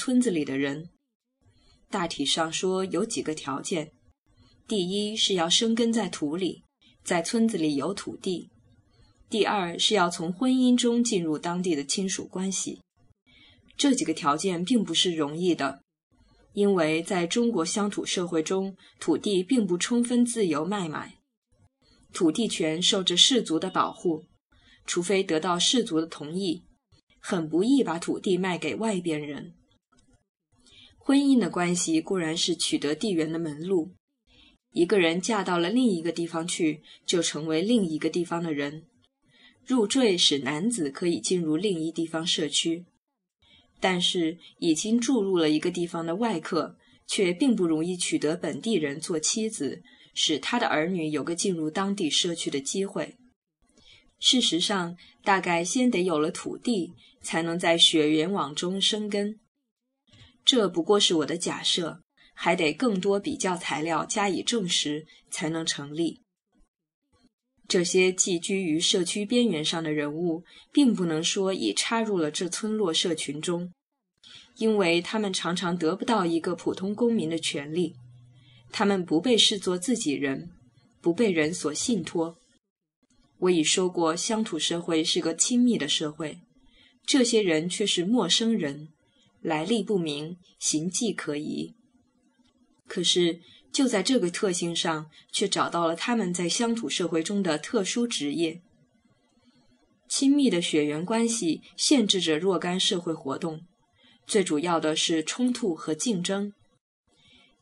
村子里的人。大体上说，有几个条件：第一是要生根在土里，在村子里有土地；第二是要从婚姻中进入当地的亲属关系。这几个条件并不是容易的，因为在中国乡土社会中，土地并不充分自由卖买，土地权受着氏族的保护，除非得到氏族的同意，很不易把土地卖给外边人。婚姻的关系固然是取得地缘的门路，一个人嫁到了另一个地方去，就成为另一个地方的人。入赘使男子可以进入另一地方社区，但是已经注入了一个地方的外客，却并不容易取得本地人做妻子，使他的儿女有个进入当地社区的机会。事实上，大概先得有了土地，才能在血缘网中生根。这不过是我的假设，还得更多比较材料加以证实才能成立。这些寄居于社区边缘上的人物，并不能说已插入了这村落社群中，因为他们常常得不到一个普通公民的权利，他们不被视作自己人，不被人所信托。我已说过，乡土社会是个亲密的社会，这些人却是陌生人。来历不明，形迹可疑。可是，就在这个特性上，却找到了他们在乡土社会中的特殊职业。亲密的血缘关系限制着若干社会活动，最主要的是冲突和竞争。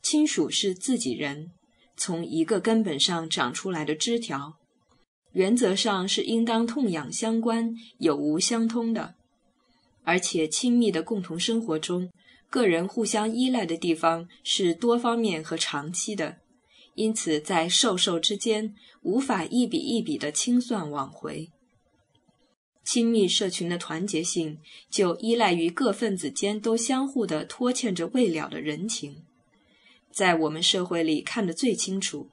亲属是自己人，从一个根本上长出来的枝条，原则上是应当痛痒相关、有无相通的。而且，亲密的共同生活中，个人互相依赖的地方是多方面和长期的，因此在授受之间无法一笔一笔的清算往回。亲密社群的团结性就依赖于各分子间都相互的拖欠着未了的人情，在我们社会里看得最清楚，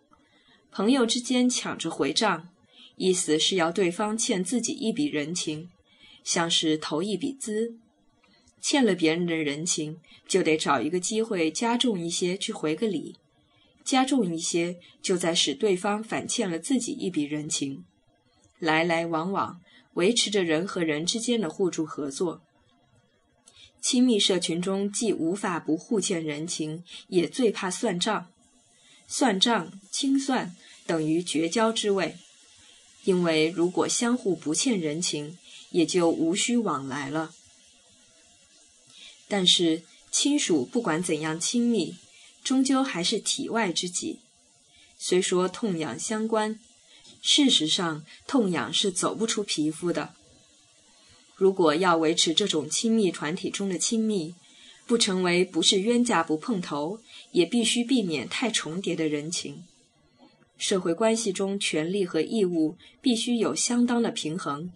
朋友之间抢着回账，意思是要对方欠自己一笔人情。像是投一笔资，欠了别人的人情，就得找一个机会加重一些去回个礼，加重一些，就在使对方反欠了自己一笔人情，来来往往，维持着人和人之间的互助合作。亲密社群中既无法不互欠人情，也最怕算账，算账清算等于绝交之位，因为如果相互不欠人情。也就无需往来了。但是亲属不管怎样亲密，终究还是体外之己。虽说痛痒相关，事实上痛痒是走不出皮肤的。如果要维持这种亲密团体中的亲密，不成为不是冤家不碰头，也必须避免太重叠的人情。社会关系中，权利和义务必须有相当的平衡。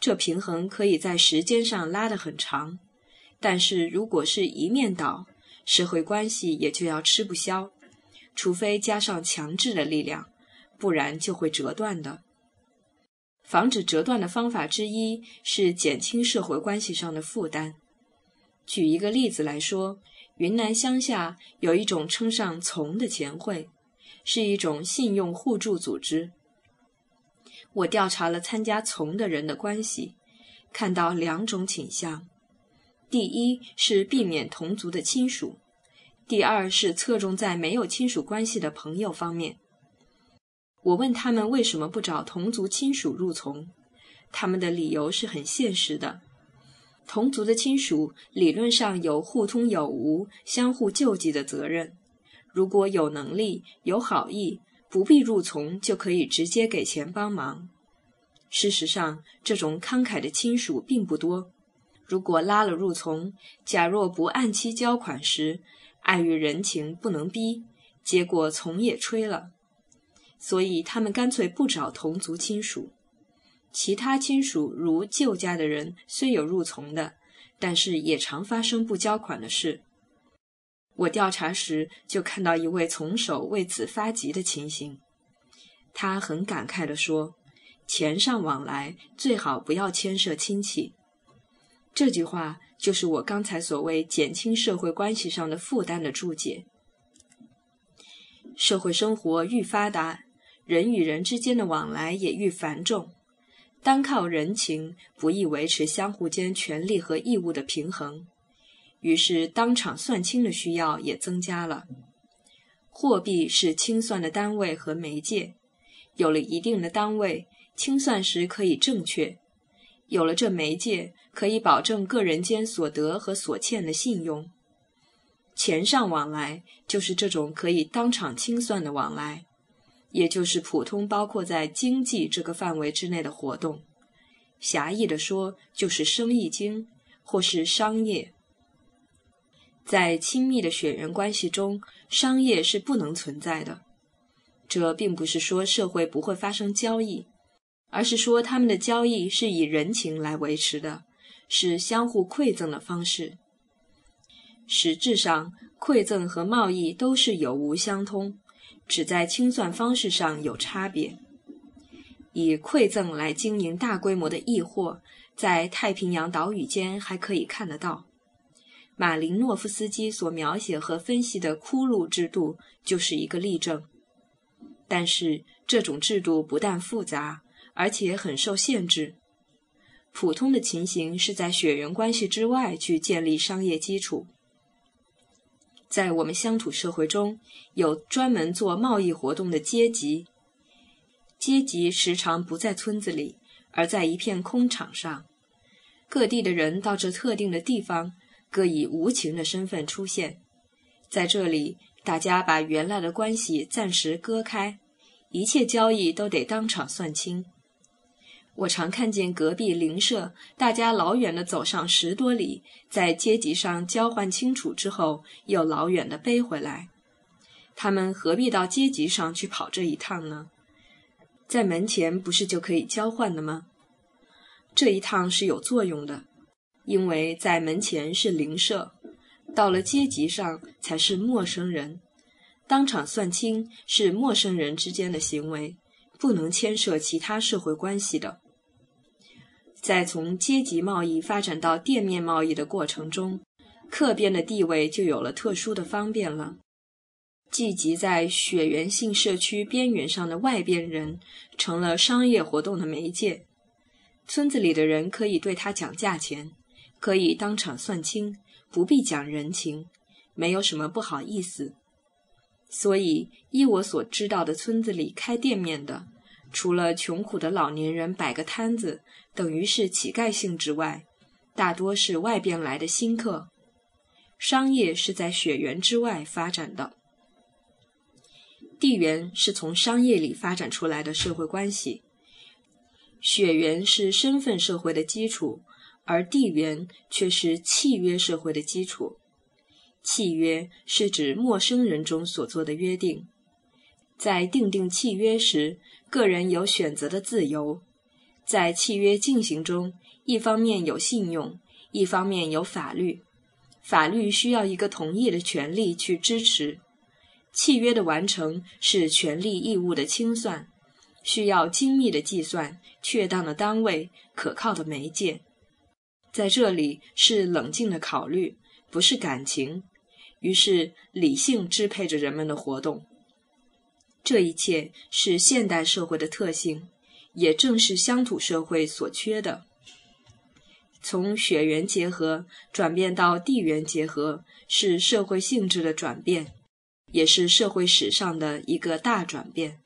这平衡可以在时间上拉得很长，但是如果是一面倒，社会关系也就要吃不消，除非加上强制的力量，不然就会折断的。防止折断的方法之一是减轻社会关系上的负担。举一个例子来说，云南乡下有一种称上“从”的钱会，是一种信用互助组织。我调查了参加从的人的关系，看到两种倾向：第一是避免同族的亲属；第二是侧重在没有亲属关系的朋友方面。我问他们为什么不找同族亲属入从，他们的理由是很现实的：同族的亲属理论上有互通有无、相互救济的责任，如果有能力、有好意。不必入从就可以直接给钱帮忙。事实上，这种慷慨的亲属并不多。如果拉了入从，假若不按期交款时，碍于人情不能逼，结果从也吹了。所以他们干脆不找同族亲属。其他亲属如旧家的人虽有入从的，但是也常发生不交款的事。我调查时就看到一位从手为此发急的情形，他很感慨地说：“钱上往来最好不要牵涉亲戚。”这句话就是我刚才所谓减轻社会关系上的负担的注解。社会生活愈发达，人与人之间的往来也愈繁重，单靠人情不易维持相互间权利和义务的平衡，于是当场算清的需要也增加了。货币是清算的单位和媒介，有了一定的单位，清算时可以正确；有了这媒介，可以保证个人间所得和所欠的信用。钱上往来就是这种可以当场清算的往来，也就是普通包括在经济这个范围之内的活动。狭义的说，就是生意经或是商业。在亲密的血缘关系中，商业是不能存在的。这并不是说社会不会发生交易，而是说他们的交易是以人情来维持的，是相互馈赠的方式。实质上，馈赠和贸易都是有无相通，只在清算方式上有差别。以馈赠来经营大规模的易货，在太平洋岛屿间还可以看得到。马林诺夫斯基所描写和分析的窟窿制度就是一个例证。但是，这种制度不但复杂，而且很受限制。普通的情形是在血缘关系之外去建立商业基础。在我们乡土社会中，有专门做贸易活动的阶级。阶级时常不在村子里，而在一片空场上。各地的人到这特定的地方，各以无情的身份出现。在这里，大家把原来的关系暂时割开，一切交易都得当场算清。我常看见隔壁邻舍，大家老远的走上十多里，在阶级上交换清楚之后，又老远的背回来。他们何必到阶级上去跑这一趟呢？在门前不是就可以交换的吗？这一趟是有作用的，因为在门前是邻舍，到了阶级上才是陌生人。当场算清是陌生人之间的行为，不能牵涉其他社会关系的。在从阶级贸易发展到店面贸易的过程中，客边的地位就有了特殊的方便了。聚集在血缘性社区边缘上的外边人，成了商业活动的媒介。村子里的人可以对他讲价钱，可以当场算清，不必讲人情，没有什么不好意思。所以，依我所知道的，村子里开店面的。除了穷苦的老年人摆个摊子，等于是乞丐性之外，大多是外边来的新客。商业是在血缘之外发展的，地缘是从商业里发展出来的社会关系。血缘是身份社会的基础，而地缘却是契约社会的基础。契约是指陌生人中所做的约定，在订定契约时。个人有选择的自由，在契约进行中，一方面有信用，一方面有法律。法律需要一个同意的权利去支持。契约的完成是权利义务的清算，需要精密的计算、确当的单位、可靠的媒介。在这里是冷静的考虑，不是感情。于是理性支配着人们的活动。这一切是现代社会的特性，也正是乡土社会所缺的。从血缘结合转变到地缘结合，是社会性质的转变，也是社会史上的一个大转变。